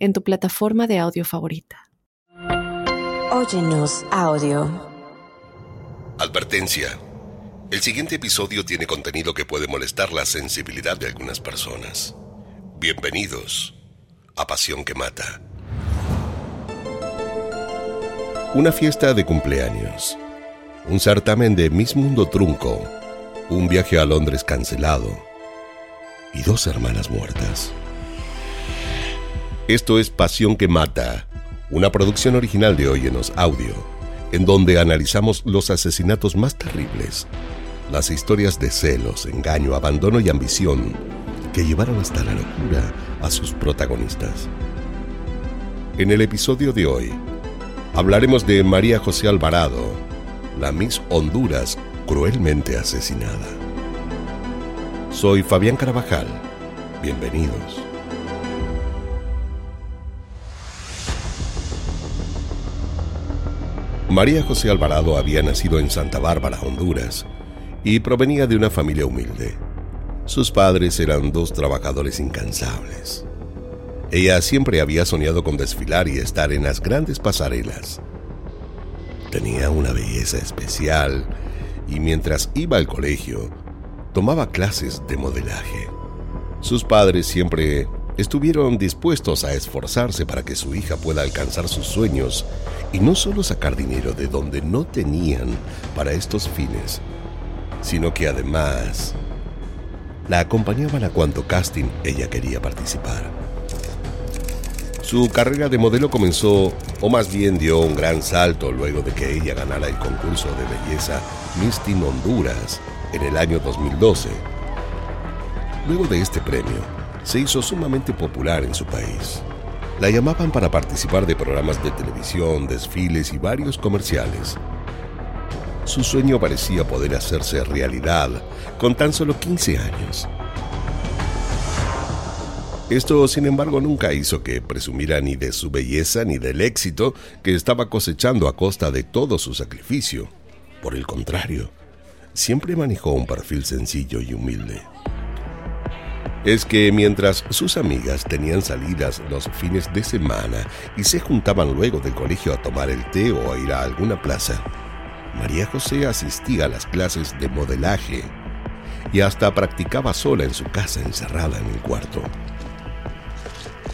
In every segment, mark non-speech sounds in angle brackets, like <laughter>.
en tu plataforma de audio favorita. Óyenos audio. Advertencia. El siguiente episodio tiene contenido que puede molestar la sensibilidad de algunas personas. Bienvenidos a Pasión que Mata. Una fiesta de cumpleaños. Un certamen de Miss Mundo Trunco. Un viaje a Londres cancelado. Y dos hermanas muertas. Esto es Pasión que Mata, una producción original de Óyenos Audio, en donde analizamos los asesinatos más terribles, las historias de celos, engaño, abandono y ambición que llevaron hasta la locura a sus protagonistas. En el episodio de hoy, hablaremos de María José Alvarado, la Miss Honduras cruelmente asesinada. Soy Fabián Carabajal. Bienvenidos. María José Alvarado había nacido en Santa Bárbara, Honduras, y provenía de una familia humilde. Sus padres eran dos trabajadores incansables. Ella siempre había soñado con desfilar y estar en las grandes pasarelas. Tenía una belleza especial y mientras iba al colegio, tomaba clases de modelaje. Sus padres siempre estuvieron dispuestos a esforzarse para que su hija pueda alcanzar sus sueños y no solo sacar dinero de donde no tenían para estos fines, sino que además la acompañaban a cuanto casting ella quería participar. Su carrera de modelo comenzó, o más bien dio un gran salto luego de que ella ganara el concurso de belleza Miss Honduras en el año 2012. Luego de este premio, se hizo sumamente popular en su país. La llamaban para participar de programas de televisión, desfiles y varios comerciales. Su sueño parecía poder hacerse realidad con tan solo 15 años. Esto, sin embargo, nunca hizo que presumiera ni de su belleza ni del éxito que estaba cosechando a costa de todo su sacrificio. Por el contrario, siempre manejó un perfil sencillo y humilde es que mientras sus amigas tenían salidas los fines de semana y se juntaban luego del colegio a tomar el té o a ir a alguna plaza, María José asistía a las clases de modelaje y hasta practicaba sola en su casa encerrada en el cuarto.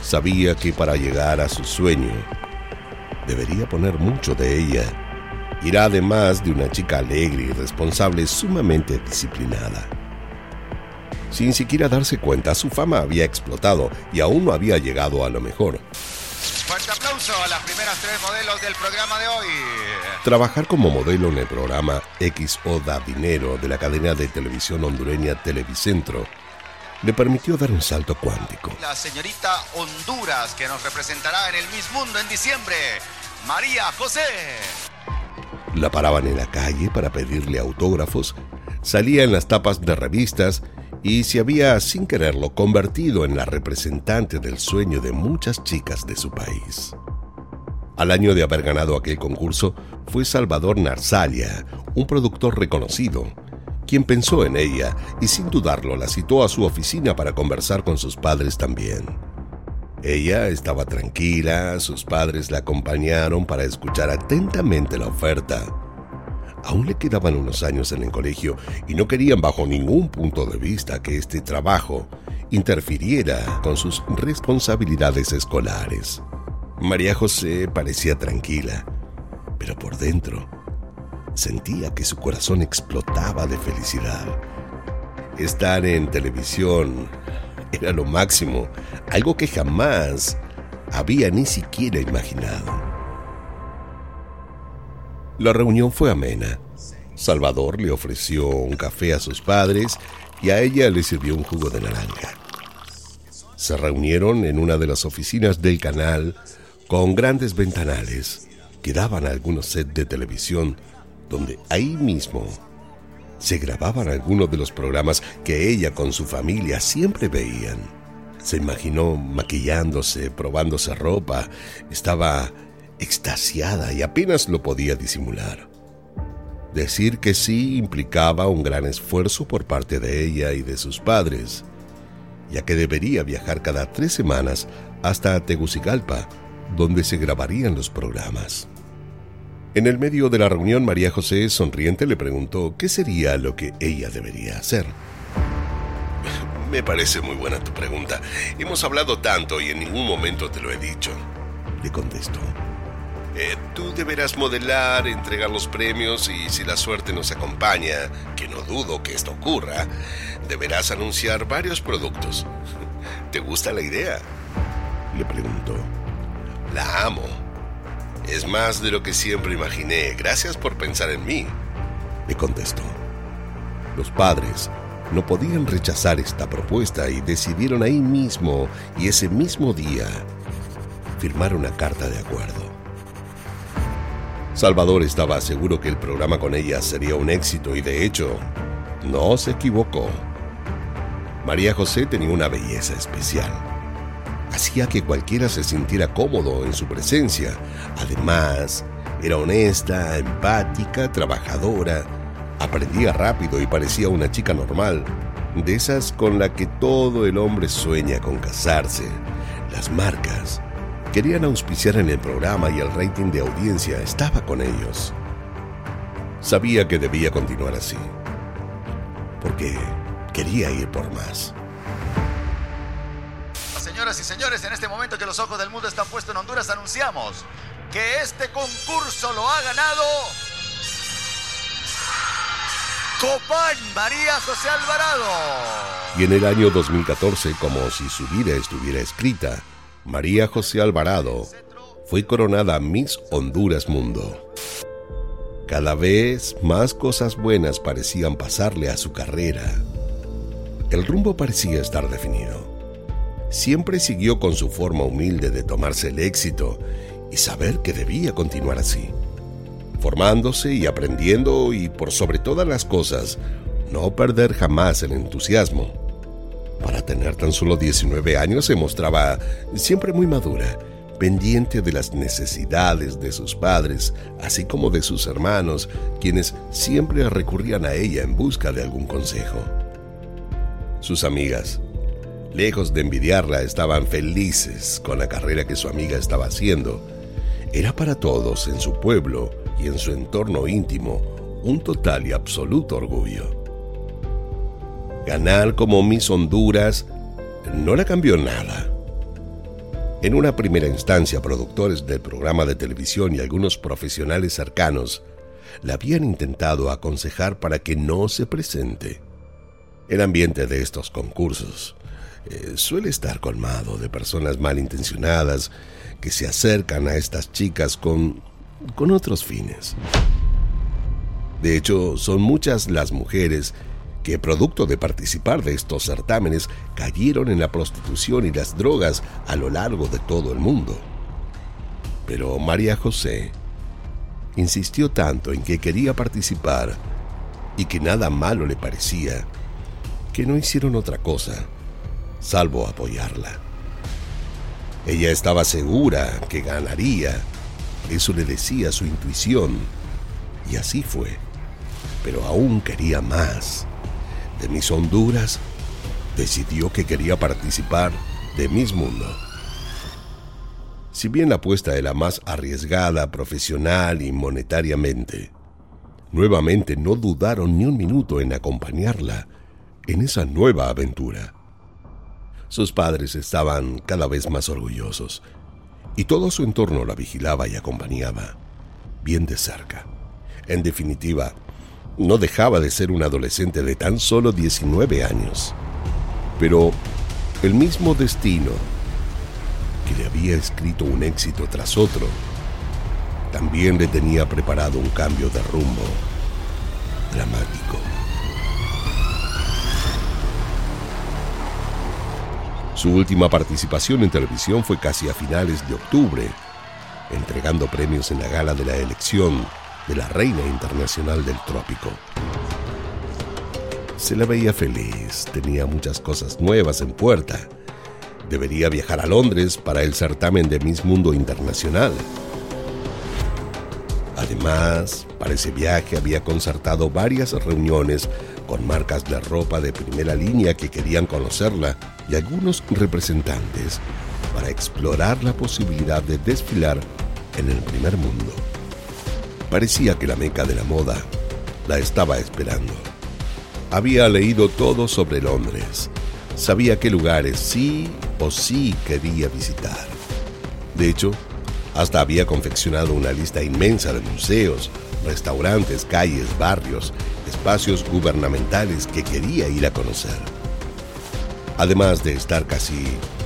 Sabía que para llegar a su sueño debería poner mucho de ella. Era además de una chica alegre y responsable sumamente disciplinada. Sin siquiera darse cuenta, su fama había explotado y aún no había llegado a lo mejor. Fuerte aplauso a las primeras tres modelos del programa de hoy. Trabajar como modelo en el programa XO Da Dinero de la cadena de televisión hondureña Televicentro le permitió dar un salto cuántico. La señorita Honduras que nos representará en el Miss Mundo en diciembre, María José. La paraban en la calle para pedirle autógrafos, salía en las tapas de revistas y se había, sin quererlo, convertido en la representante del sueño de muchas chicas de su país. Al año de haber ganado aquel concurso fue Salvador Narzalia, un productor reconocido, quien pensó en ella y sin dudarlo la citó a su oficina para conversar con sus padres también. Ella estaba tranquila, sus padres la acompañaron para escuchar atentamente la oferta Aún le quedaban unos años en el colegio y no querían bajo ningún punto de vista que este trabajo interfiriera con sus responsabilidades escolares. María José parecía tranquila, pero por dentro sentía que su corazón explotaba de felicidad. Estar en televisión era lo máximo, algo que jamás había ni siquiera imaginado. La reunión fue amena. Salvador le ofreció un café a sus padres y a ella le sirvió un jugo de naranja. Se reunieron en una de las oficinas del canal con grandes ventanales que daban a algunos sets de televisión donde ahí mismo se grababan algunos de los programas que ella con su familia siempre veían. Se imaginó maquillándose, probándose ropa, estaba extasiada y apenas lo podía disimular. Decir que sí implicaba un gran esfuerzo por parte de ella y de sus padres, ya que debería viajar cada tres semanas hasta Tegucigalpa, donde se grabarían los programas. En el medio de la reunión, María José, sonriente, le preguntó qué sería lo que ella debería hacer. Me parece muy buena tu pregunta. Hemos hablado tanto y en ningún momento te lo he dicho, le contestó. Eh, tú deberás modelar, entregar los premios y si la suerte nos acompaña, que no dudo que esto ocurra, deberás anunciar varios productos. <laughs> ¿Te gusta la idea? Le preguntó. La amo. Es más de lo que siempre imaginé. Gracias por pensar en mí, le contestó. Los padres no podían rechazar esta propuesta y decidieron ahí mismo y ese mismo día firmar una carta de acuerdo. Salvador estaba seguro que el programa con ella sería un éxito y de hecho, no se equivocó. María José tenía una belleza especial. Hacía que cualquiera se sintiera cómodo en su presencia. Además, era honesta, empática, trabajadora, aprendía rápido y parecía una chica normal, de esas con la que todo el hombre sueña con casarse. Las marcas, querían auspiciar en el programa y el rating de audiencia estaba con ellos. Sabía que debía continuar así, porque quería ir por más. Señoras y señores, en este momento que los ojos del mundo están puestos en Honduras, anunciamos que este concurso lo ha ganado Copán María José Alvarado. Y en el año 2014, como si su vida estuviera escrita, María José Alvarado fue coronada Miss Honduras Mundo. Cada vez más cosas buenas parecían pasarle a su carrera. El rumbo parecía estar definido. Siempre siguió con su forma humilde de tomarse el éxito y saber que debía continuar así, formándose y aprendiendo y por sobre todas las cosas, no perder jamás el entusiasmo tener tan solo 19 años se mostraba siempre muy madura, pendiente de las necesidades de sus padres, así como de sus hermanos, quienes siempre recurrían a ella en busca de algún consejo. Sus amigas, lejos de envidiarla, estaban felices con la carrera que su amiga estaba haciendo. Era para todos en su pueblo y en su entorno íntimo un total y absoluto orgullo. Ganar como Miss Honduras no le cambió nada. En una primera instancia, productores del programa de televisión y algunos profesionales cercanos la habían intentado aconsejar para que no se presente. El ambiente de estos concursos eh, suele estar colmado de personas malintencionadas que se acercan a estas chicas con, con otros fines. De hecho, son muchas las mujeres que producto de participar de estos certámenes cayeron en la prostitución y las drogas a lo largo de todo el mundo. Pero María José insistió tanto en que quería participar y que nada malo le parecía, que no hicieron otra cosa salvo apoyarla. Ella estaba segura que ganaría, eso le decía su intuición, y así fue, pero aún quería más de Miss Honduras, decidió que quería participar de Miss Mundo. Si bien la apuesta era más arriesgada profesional y monetariamente, nuevamente no dudaron ni un minuto en acompañarla en esa nueva aventura. Sus padres estaban cada vez más orgullosos y todo su entorno la vigilaba y acompañaba, bien de cerca. En definitiva, no dejaba de ser un adolescente de tan solo 19 años. Pero el mismo destino que le había escrito un éxito tras otro, también le tenía preparado un cambio de rumbo dramático. Su última participación en televisión fue casi a finales de octubre entregando premios en la gala de la elección de la Reina Internacional del Trópico. Se la veía feliz, tenía muchas cosas nuevas en puerta. Debería viajar a Londres para el certamen de Miss Mundo Internacional. Además, para ese viaje había concertado varias reuniones con marcas de ropa de primera línea que querían conocerla y algunos representantes para explorar la posibilidad de desfilar en el primer mundo. Parecía que la meca de la moda la estaba esperando. Había leído todo sobre Londres. Sabía qué lugares sí o sí quería visitar. De hecho, hasta había confeccionado una lista inmensa de museos, restaurantes, calles, barrios, espacios gubernamentales que quería ir a conocer. Además de estar casi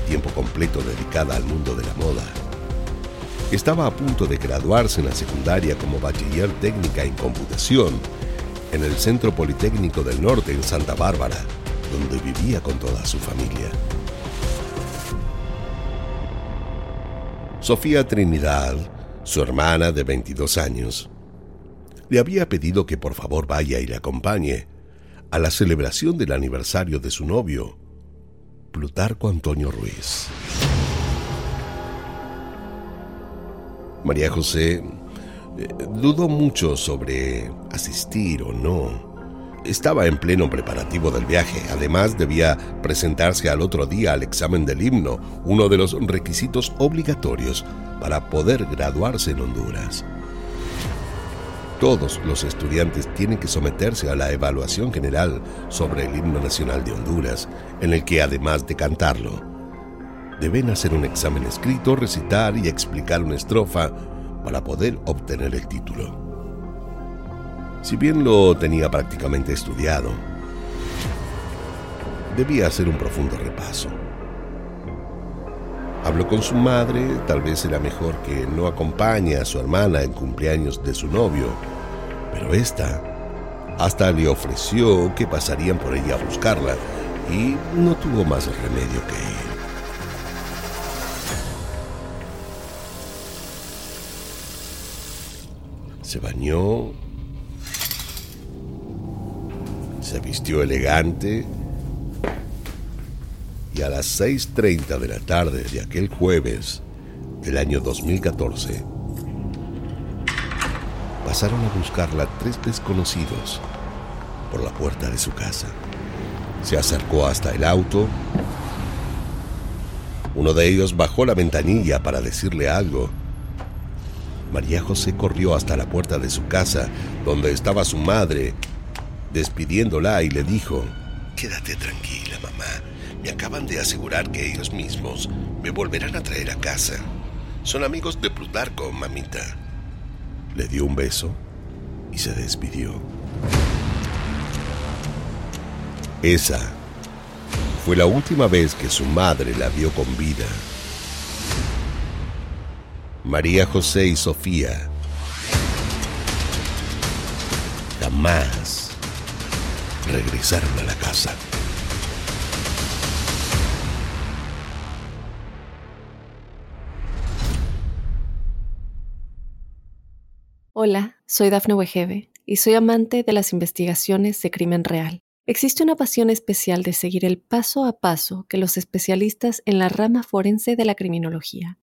tiempo completo dedicada al mundo de la moda. Estaba a punto de graduarse en la secundaria como bachiller técnica en computación en el Centro Politécnico del Norte en Santa Bárbara, donde vivía con toda su familia. Sofía Trinidad, su hermana de 22 años, le había pedido que por favor vaya y le acompañe a la celebración del aniversario de su novio, Plutarco Antonio Ruiz. María José eh, dudó mucho sobre asistir o no. Estaba en pleno preparativo del viaje. Además, debía presentarse al otro día al examen del himno, uno de los requisitos obligatorios para poder graduarse en Honduras. Todos los estudiantes tienen que someterse a la evaluación general sobre el himno nacional de Honduras, en el que además de cantarlo, deben hacer un examen escrito, recitar y explicar una estrofa para poder obtener el título. Si bien lo tenía prácticamente estudiado, debía hacer un profundo repaso. Habló con su madre, tal vez era mejor que no acompañe a su hermana en cumpleaños de su novio, pero esta hasta le ofreció que pasarían por ella a buscarla y no tuvo más remedio que ir. Se bañó, se vistió elegante y a las 6.30 de la tarde de aquel jueves del año 2014 pasaron a buscarla tres desconocidos por la puerta de su casa. Se acercó hasta el auto. Uno de ellos bajó la ventanilla para decirle algo María José corrió hasta la puerta de su casa, donde estaba su madre, despidiéndola y le dijo, Quédate tranquila, mamá. Me acaban de asegurar que ellos mismos me volverán a traer a casa. Son amigos de Plutarco, mamita. Le dio un beso y se despidió. Esa fue la última vez que su madre la vio con vida. María José y Sofía jamás regresaron a la casa. Hola, soy Dafne Wegebe y soy amante de las investigaciones de crimen real. Existe una pasión especial de seguir el paso a paso que los especialistas en la rama forense de la criminología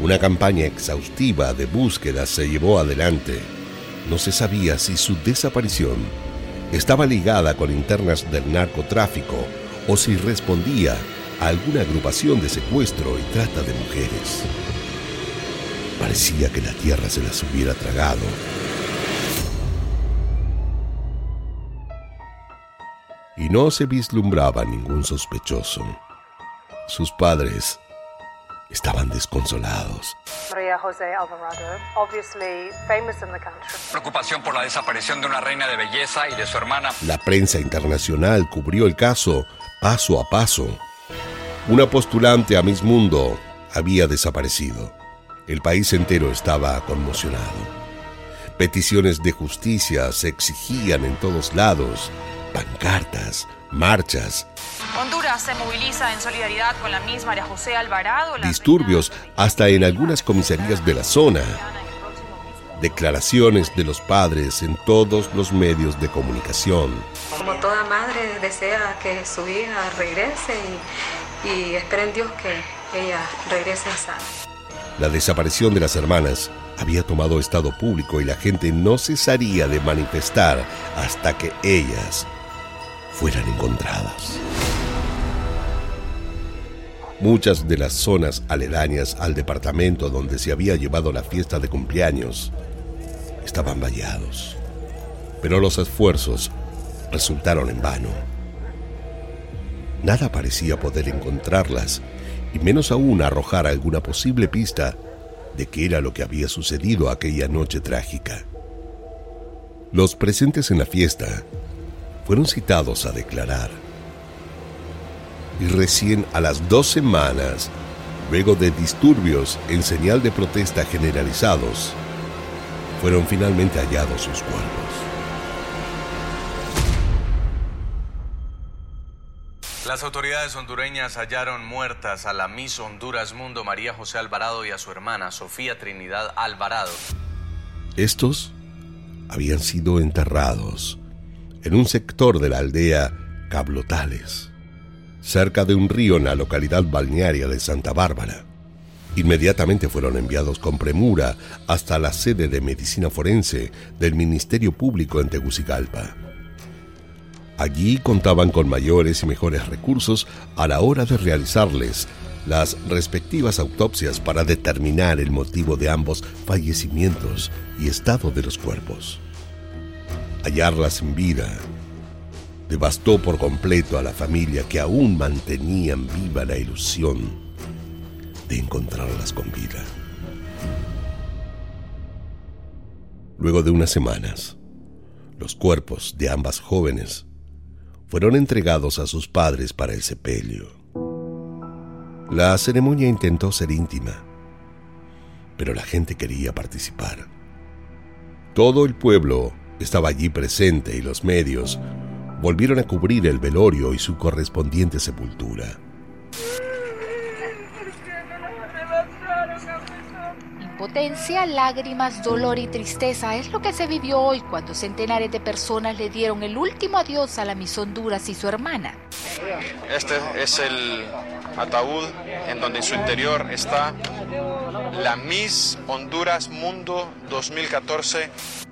Una campaña exhaustiva de búsqueda se llevó adelante. No se sabía si su desaparición estaba ligada con internas del narcotráfico o si respondía a alguna agrupación de secuestro y trata de mujeres. Parecía que la tierra se las hubiera tragado. Y no se vislumbraba ningún sospechoso. Sus padres estaban desconsolados. María José Alvarado, obviously famous in the country. Preocupación por la desaparición de una reina de belleza y de su hermana. La prensa internacional cubrió el caso paso a paso. Una postulante a Miss Mundo había desaparecido. El país entero estaba conmocionado. Peticiones de justicia se exigían en todos lados, pancartas, marchas. Honduras se moviliza en solidaridad con la misma María José Alvarado. Disturbios hasta en algunas comisarías de la zona. Declaraciones de los padres en todos los medios de comunicación. Como toda madre desea que su hija regrese y, y espera en Dios que ella regrese sana. La desaparición de las hermanas había tomado estado público y la gente no cesaría de manifestar hasta que ellas fueran encontradas. Muchas de las zonas aledañas al departamento donde se había llevado la fiesta de cumpleaños estaban vallados, pero los esfuerzos resultaron en vano. Nada parecía poder encontrarlas y menos aún arrojar alguna posible pista de qué era lo que había sucedido aquella noche trágica. Los presentes en la fiesta fueron citados a declarar. Y recién a las dos semanas, luego de disturbios en señal de protesta generalizados, fueron finalmente hallados sus cuerpos. Las autoridades hondureñas hallaron muertas a la Miss Honduras Mundo María José Alvarado y a su hermana Sofía Trinidad Alvarado. Estos habían sido enterrados en un sector de la aldea Cablotales, cerca de un río en la localidad balnearia de Santa Bárbara. Inmediatamente fueron enviados con premura hasta la sede de medicina forense del Ministerio Público en Tegucigalpa. Allí contaban con mayores y mejores recursos a la hora de realizarles las respectivas autopsias para determinar el motivo de ambos fallecimientos y estado de los cuerpos. Hallarlas en vida devastó por completo a la familia que aún mantenían viva la ilusión de encontrarlas con vida. Luego de unas semanas, los cuerpos de ambas jóvenes fueron entregados a sus padres para el sepelio. La ceremonia intentó ser íntima, pero la gente quería participar. Todo el pueblo estaba allí presente y los medios volvieron a cubrir el velorio y su correspondiente sepultura. Impotencia, lágrimas, dolor y tristeza es lo que se vivió hoy cuando centenares de personas le dieron el último adiós a la Miss Honduras y su hermana. Este es el ataúd en donde en su interior está la Miss Honduras Mundo 2014.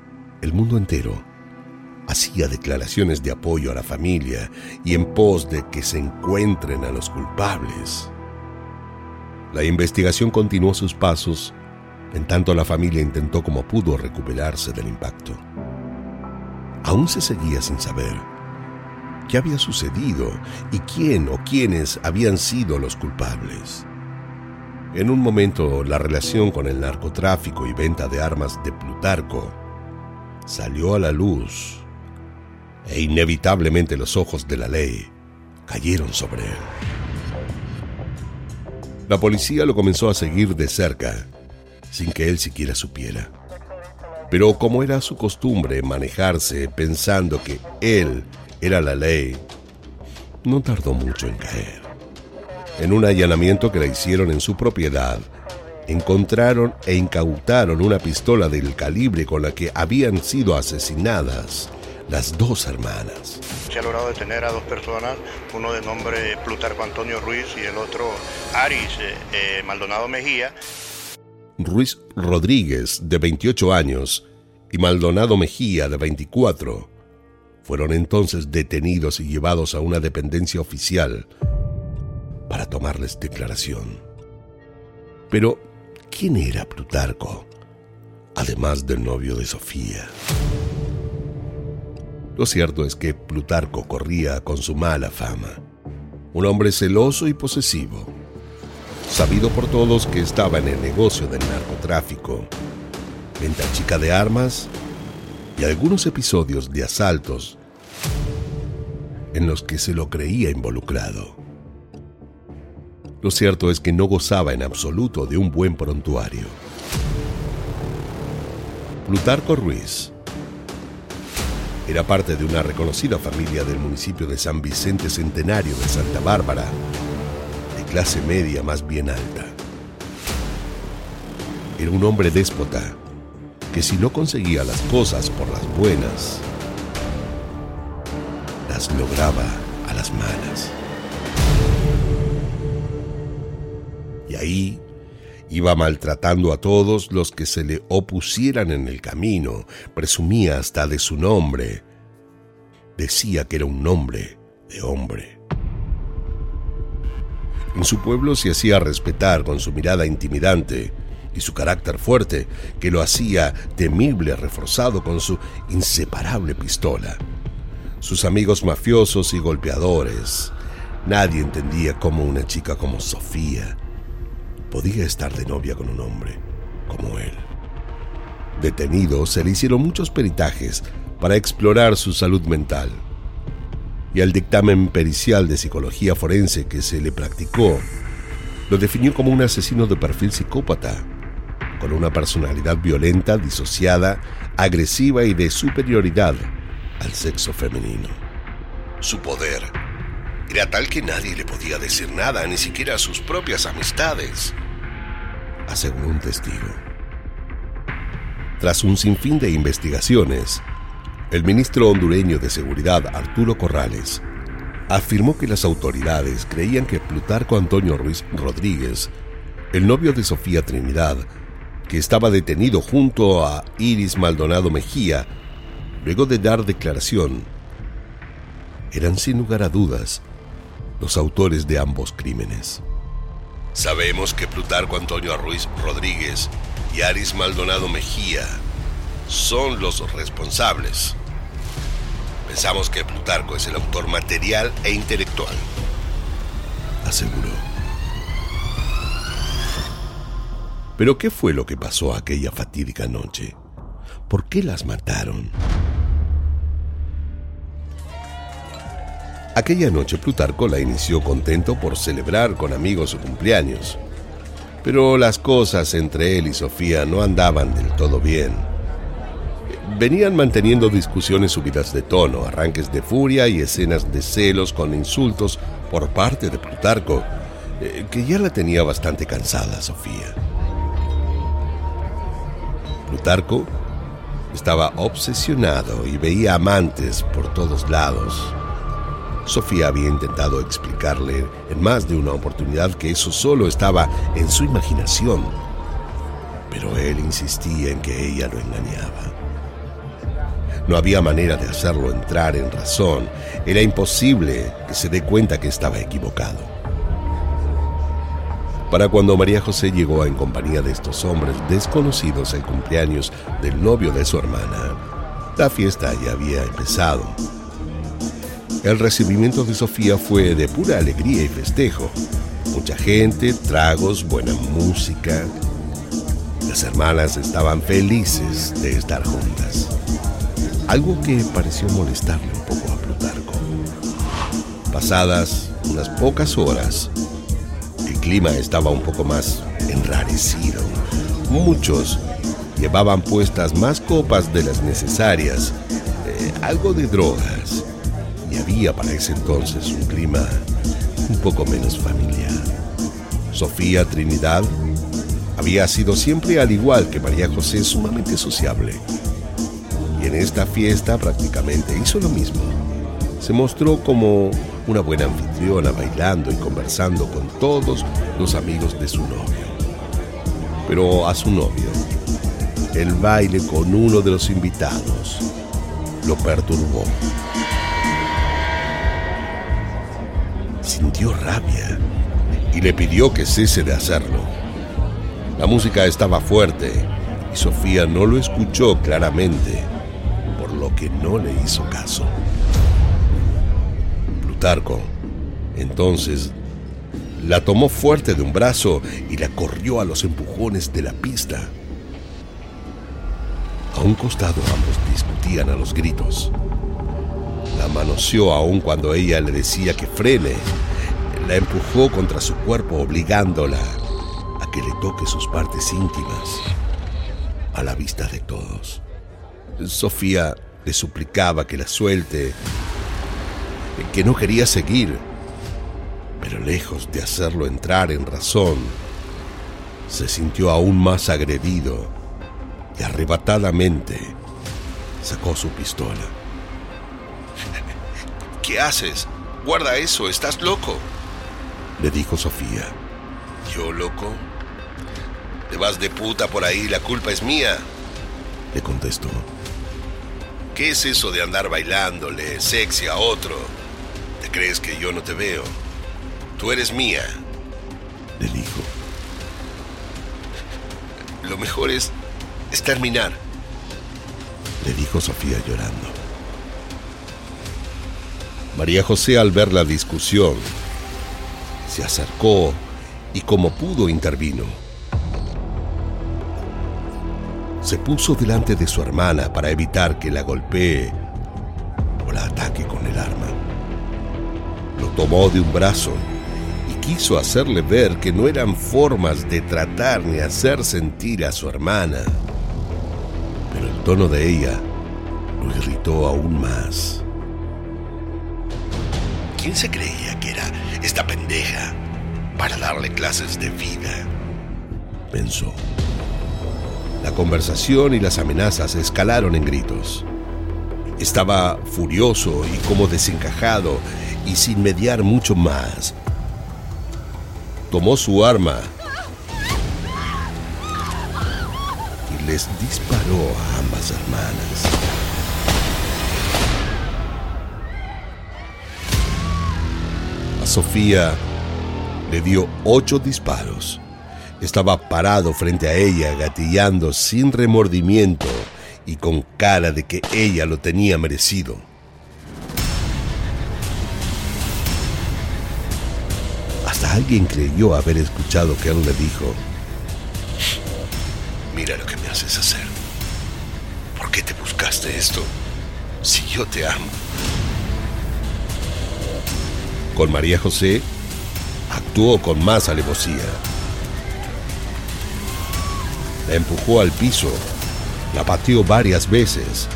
El mundo entero hacía declaraciones de apoyo a la familia y en pos de que se encuentren a los culpables. La investigación continuó sus pasos en tanto la familia intentó como pudo recuperarse del impacto. Aún se seguía sin saber qué había sucedido y quién o quiénes habían sido los culpables. En un momento la relación con el narcotráfico y venta de armas de Plutarco salió a la luz e inevitablemente los ojos de la ley cayeron sobre él. La policía lo comenzó a seguir de cerca sin que él siquiera supiera. Pero como era su costumbre manejarse pensando que él era la ley, no tardó mucho en caer. En un allanamiento que le hicieron en su propiedad, encontraron e incautaron una pistola del calibre con la que habían sido asesinadas las dos hermanas. Se ha logrado detener a dos personas, uno de nombre Plutarco Antonio Ruiz y el otro Aris eh, eh, Maldonado Mejía, Ruiz Rodríguez, de 28 años, y Maldonado Mejía, de 24, fueron entonces detenidos y llevados a una dependencia oficial para tomarles declaración. Pero, ¿quién era Plutarco, además del novio de Sofía? Lo cierto es que Plutarco corría con su mala fama, un hombre celoso y posesivo sabido por todos que estaba en el negocio del narcotráfico, venta chica de armas y algunos episodios de asaltos en los que se lo creía involucrado. Lo cierto es que no gozaba en absoluto de un buen prontuario. Plutarco Ruiz era parte de una reconocida familia del municipio de San Vicente Centenario de Santa Bárbara, de clase media más bien alta. Era un hombre déspota que si no conseguía las cosas por las buenas, las lograba a las malas. Ahí iba maltratando a todos los que se le opusieran en el camino, presumía hasta de su nombre, decía que era un nombre de hombre. En su pueblo se hacía respetar con su mirada intimidante, y su carácter fuerte, que lo hacía temible reforzado con su inseparable pistola. Sus amigos mafiosos y golpeadores. Nadie entendía cómo una chica como Sofía podía estar de novia con un hombre como él. Detenido, se le hicieron muchos peritajes para explorar su salud mental. Y el dictamen pericial de psicología forense que se le practicó lo definió como un asesino de perfil psicópata con una personalidad violenta, disociada, agresiva y de superioridad al sexo femenino. Su poder era tal que nadie le podía decir nada, ni siquiera a sus propias amistades, aseguró un testigo. Tras un sinfín de investigaciones, el ministro hondureño de Seguridad, Arturo Corrales, afirmó que las autoridades creían que Plutarco Antonio Ruiz Rodríguez, el novio de Sofía Trinidad, que estaba detenido junto a Iris Maldonado Mejía, luego de dar declaración, eran sin lugar a dudas los autores de ambos crímenes. Sabemos que Plutarco Antonio Ruiz Rodríguez y Iris Maldonado Mejía son los responsables. Pensamos que Plutarco es el autor material e intelectual, aseguró. Pero ¿qué fue lo que pasó aquella fatídica noche? ¿Por qué las mataron? Aquella noche Plutarco la inició contento por celebrar con amigos su cumpleaños. Pero las cosas entre él y Sofía no andaban del todo bien. Venían manteniendo discusiones subidas de tono, arranques de furia y escenas de celos con insultos por parte de Plutarco, eh, que ya la tenía bastante cansada Sofía. Plutarco estaba obsesionado y veía amantes por todos lados. Sofía había intentado explicarle en más de una oportunidad que eso solo estaba en su imaginación, pero él insistía en que ella lo engañaba. No había manera de hacerlo entrar en razón, era imposible que se dé cuenta que estaba equivocado. Para cuando María José llegó en compañía de estos hombres desconocidos el cumpleaños del novio de su hermana, la fiesta ya había empezado. El recibimiento de Sofía fue de pura alegría y festejo. Mucha gente, tragos, buena música. Las hermanas estaban felices de estar juntas. Algo que pareció molestarle un poco a Plutarco. Pasadas unas pocas horas, clima estaba un poco más enrarecido. Muchos llevaban puestas más copas de las necesarias, eh, algo de drogas, para ese entonces un clima un poco menos familiar. Sofía Trinidad había sido siempre al igual que María José sumamente sociable. Y en esta fiesta prácticamente hizo lo mismo. Se mostró como una buena anfitriona bailando y conversando con todos los amigos de su novio. Pero a su novio, el baile con uno de los invitados lo perturbó. Sintió rabia y le pidió que cese de hacerlo. La música estaba fuerte y Sofía no lo escuchó claramente, por lo que no le hizo caso. Plutarco, entonces, la tomó fuerte de un brazo y la corrió a los empujones de la pista. A un costado ambos discutían a los gritos. La aún cuando ella le decía que frene. La empujó contra su cuerpo obligándola a que le toque sus partes íntimas a la vista de todos. Sofía le suplicaba que la suelte, que no quería seguir, pero lejos de hacerlo entrar en razón, se sintió aún más agredido y arrebatadamente sacó su pistola. ¿Qué haces? Guarda eso, estás loco, le dijo Sofía. ¿Yo loco? Te vas de puta por ahí, la culpa es mía, le contestó. ¿Qué es eso de andar bailándole sexy a otro? ¿Te crees que yo no te veo? Tú eres mía, le dijo. Lo mejor es, es terminar, le dijo Sofía llorando. María José al ver la discusión, se acercó y como pudo intervino. Se puso delante de su hermana para evitar que la golpee o la ataque con el arma. Lo tomó de un brazo y quiso hacerle ver que no eran formas de tratar ni hacer sentir a su hermana. Pero el tono de ella lo irritó aún más. ¿Quién se creía que era esta pendeja para darle clases de vida? Pensó. La conversación y las amenazas escalaron en gritos. Estaba furioso y como desencajado y sin mediar mucho más. Tomó su arma y les disparó a ambas hermanas. Sofía le dio ocho disparos estaba parado frente a ella, gatillando sin remordimiento y con cara de que ella lo tenía merecido. Hasta alguien creyó haber escuchado que él le dijo, mira lo que me haces hacer. ¿Por qué te buscaste esto si yo te amo? Con María José actuó con más alevosía. La empujó al piso, la pateó varias veces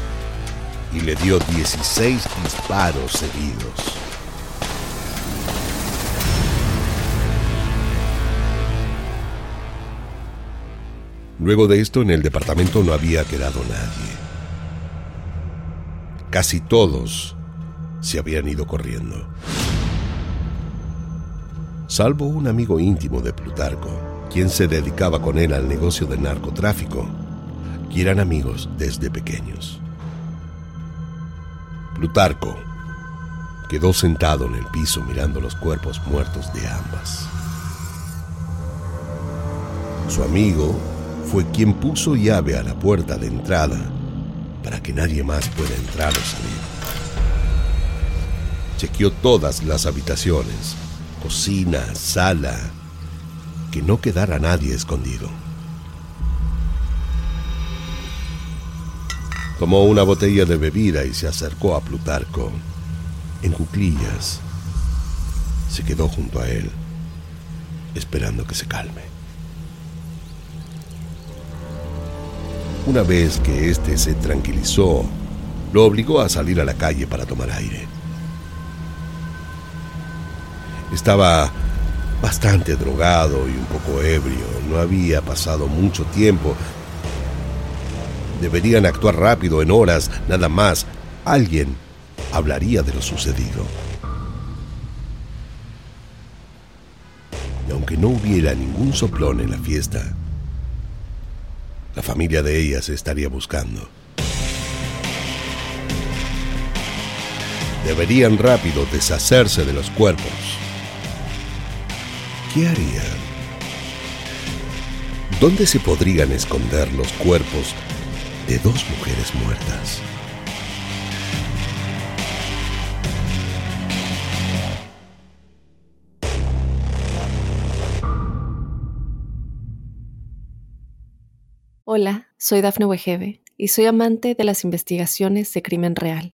y le dio 16 disparos seguidos. Luego de esto en el departamento no había quedado nadie. Casi todos se habían ido corriendo. Salvo un amigo íntimo de Plutarco quien se dedicaba con él al negocio del narcotráfico, y eran amigos desde pequeños. Plutarco quedó sentado en el piso mirando los cuerpos muertos de ambas. Su amigo fue quien puso llave a la puerta de entrada para que nadie más pueda entrar o salir. Chequeó todas las habitaciones, cocina, sala, que no quedara nadie escondido. Tomó una botella de bebida y se acercó a Plutarco. En cuclillas, se quedó junto a él, esperando que se calme. Una vez que éste se tranquilizó, lo obligó a salir a la calle para tomar aire. Estaba bastante drogado y un poco ebrio. No había pasado mucho tiempo. Deberían actuar rápido, en horas, nada más. Alguien hablaría de lo sucedido. Y aunque no hubiera ningún soplón en la fiesta, la familia de ella se estaría buscando. Deberían rápido deshacerse de los cuerpos. ¿Qué harían? ¿Dónde se podrían esconder los cuerpos de dos mujeres muertas? Hola, soy Dafne Wegebe y soy amante de las investigaciones de crimen real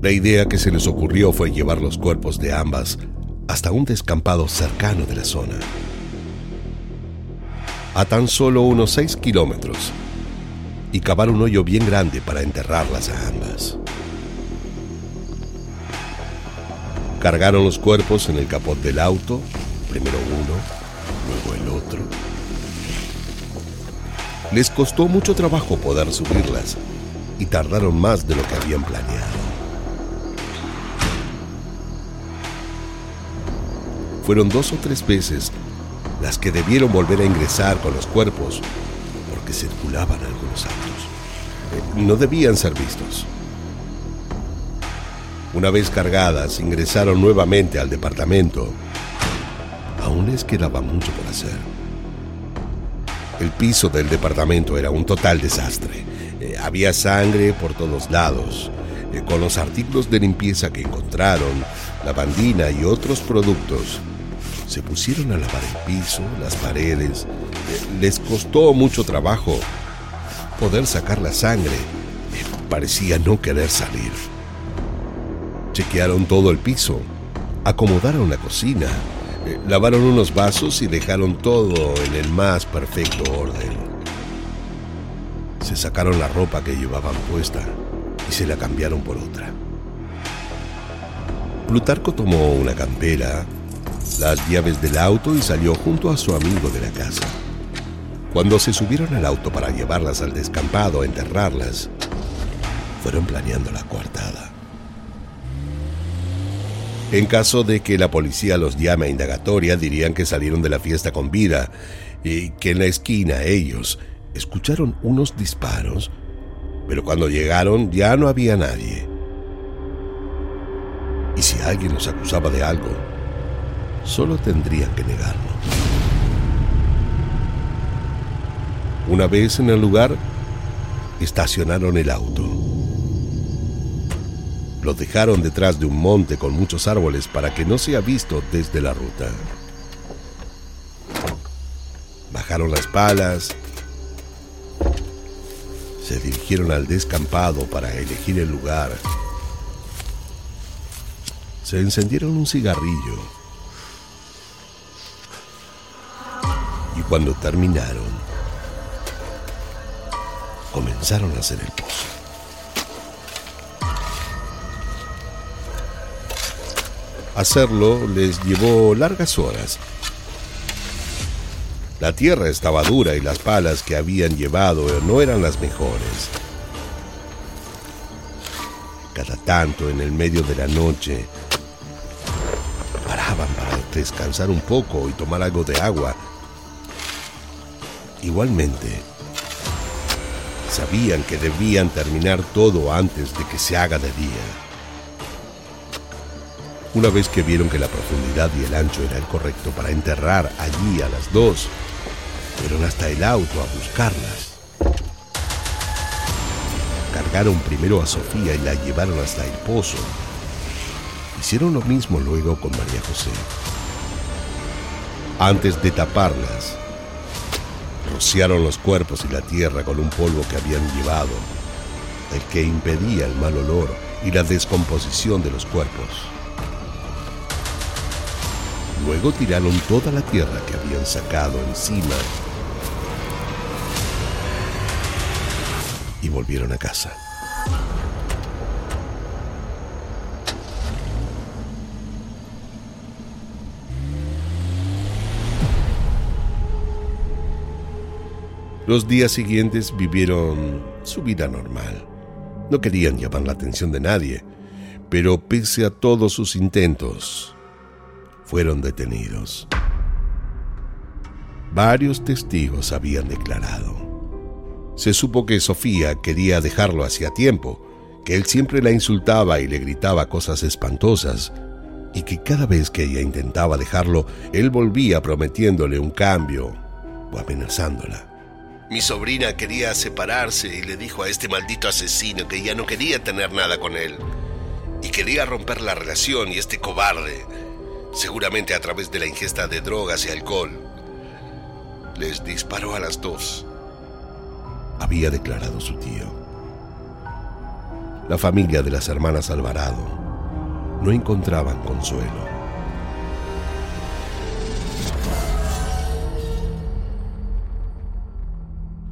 La idea que se les ocurrió fue llevar los cuerpos de ambas hasta un descampado cercano de la zona. A tan solo unos 6 kilómetros y cavar un hoyo bien grande para enterrarlas a ambas. Cargaron los cuerpos en el capot del auto, primero uno, luego el otro les costó mucho trabajo poder subirlas y tardaron más de lo que habían planeado. Fueron dos o tres veces las que debieron volver a ingresar con los cuerpos porque circulaban algunos autos. Eh, no debían ser vistos. Una vez cargadas, ingresaron nuevamente al departamento. Aún les quedaba mucho por hacer. El piso del departamento era un total desastre. Eh, había sangre por todos lados. Eh, con los artículos de limpieza que encontraron, lavandina y otros productos, se pusieron a lavar el piso, las paredes. Eh, les costó mucho trabajo poder sacar la sangre. parecía no querer salir. Chequearon todo el piso, acomodaron la cocina, eh, lavaron unos vasos y dejaron todo en el más perfecto orden. Se sacaron la ropa que llevaban puesta y se la cambiaron por otra. Plutarco tomó una campera, las llaves del auto y salió junto a su amigo de la casa. Cuando se subieron al auto para llevarlas al descampado a enterrarlas, fueron planeando la coartada. En caso de que la policía los llame a indagatoria, dirían que salieron de la fiesta con vida y que en la esquina ellos escucharon unos disparos, pero cuando llegaron ya no había nadie. Y si alguien los acusaba de algo, solo tendrían que negarlo. Una vez en el lugar, estacionaron el auto. Lo dejaron detrás de un monte con muchos árboles para que no sea visto desde la ruta. Bajaron las palas, se dirigieron al descampado para elegir el lugar. Se encendieron un cigarrillo. Cuando terminaron, comenzaron a hacer el pozo. Hacerlo les llevó largas horas. La tierra estaba dura y las palas que habían llevado no eran las mejores. Cada tanto en el medio de la noche paraban para descansar un poco y tomar algo de agua. Igualmente, sabían que debían terminar todo antes de que se haga de día. Una vez que vieron que la profundidad y el ancho era el correcto para enterrar allí a las dos, fueron hasta el auto a buscarlas. Cargaron primero a Sofía y la llevaron hasta el pozo. Hicieron lo mismo luego con María José. Antes de taparlas, rociaron los cuerpos y la tierra con un polvo que habían llevado, el que impedía el mal olor y la descomposición de los cuerpos. Luego tiraron toda la tierra que habían sacado encima y volvieron a casa. Los días siguientes vivieron su vida normal. No querían llamar la atención de nadie, pero pese a todos sus intentos, fueron detenidos. Varios testigos habían declarado. Se supo que Sofía quería dejarlo hacía tiempo, que él siempre la insultaba y le gritaba cosas espantosas, y que cada vez que ella intentaba dejarlo, él volvía prometiéndole un cambio o amenazándola. Mi sobrina quería separarse y le dijo a este maldito asesino que ya no quería tener nada con él. Y quería romper la relación y este cobarde, seguramente a través de la ingesta de drogas y alcohol, les disparó a las dos. Había declarado su tío. La familia de las hermanas Alvarado no encontraban consuelo.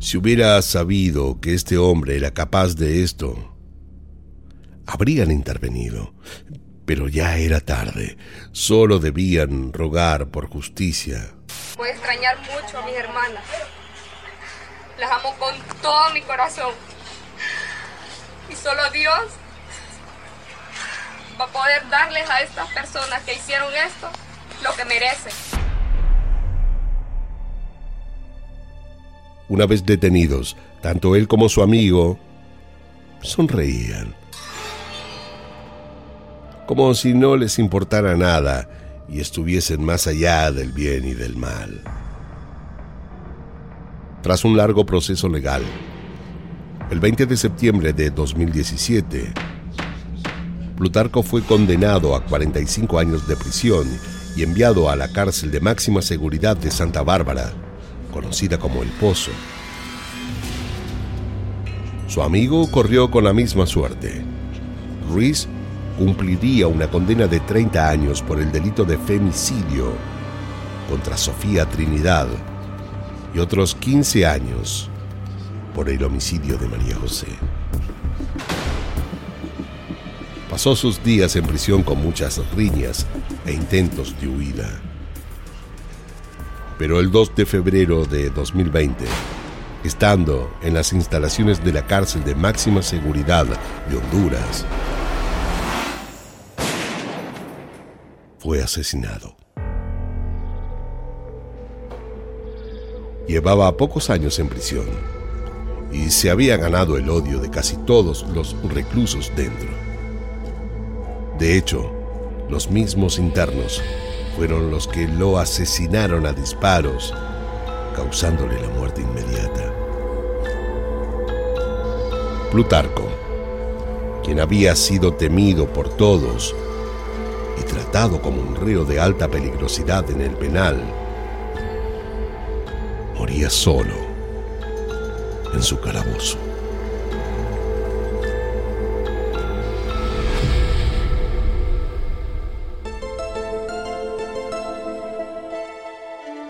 Si hubiera sabido que este hombre era capaz de esto, habrían intervenido. Pero ya era tarde. Solo debían rogar por justicia. Voy a extrañar mucho a mis hermanas. Las amo con todo mi corazón. Y solo Dios va a poder darles a estas personas que hicieron esto lo que merecen. Una vez detenidos, tanto él como su amigo sonreían, como si no les importara nada y estuviesen más allá del bien y del mal. Tras un largo proceso legal, el 20 de septiembre de 2017, Plutarco fue condenado a 45 años de prisión y enviado a la cárcel de máxima seguridad de Santa Bárbara, conocida como El Pozo. Su amigo corrió con la misma suerte. Ruiz cumpliría una condena de 30 años por el delito de femicidio contra Sofía Trinidad y otros 15 años por el homicidio de María José. Pasó sus días en prisión con muchas riñas e intentos de huida. Pero el 2 de febrero de 2020, estando en las instalaciones de la cárcel de máxima seguridad de Honduras, fue asesinado. Llevaba pocos años en prisión y se había ganado el odio de casi todos los reclusos dentro. De hecho, los mismos internos fueron los que lo asesinaron a disparos, causándole la muerte inmediata. Plutarco, quien había sido temido por todos y tratado como un reo de alta peligrosidad en el penal, moría solo en su calabozo.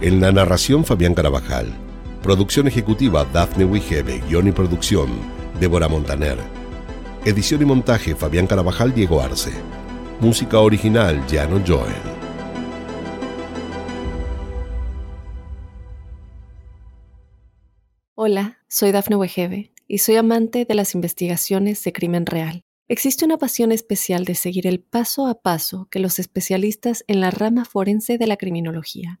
En la narración Fabián Carabajal. Producción ejecutiva Daphne Wigebe, guion y producción Débora Montaner. Edición y montaje Fabián Carabajal Diego Arce. Música original Jano Joel. Hola, soy Dafne Wegebe y soy amante de las investigaciones de crimen real. Existe una pasión especial de seguir el paso a paso que los especialistas en la rama forense de la criminología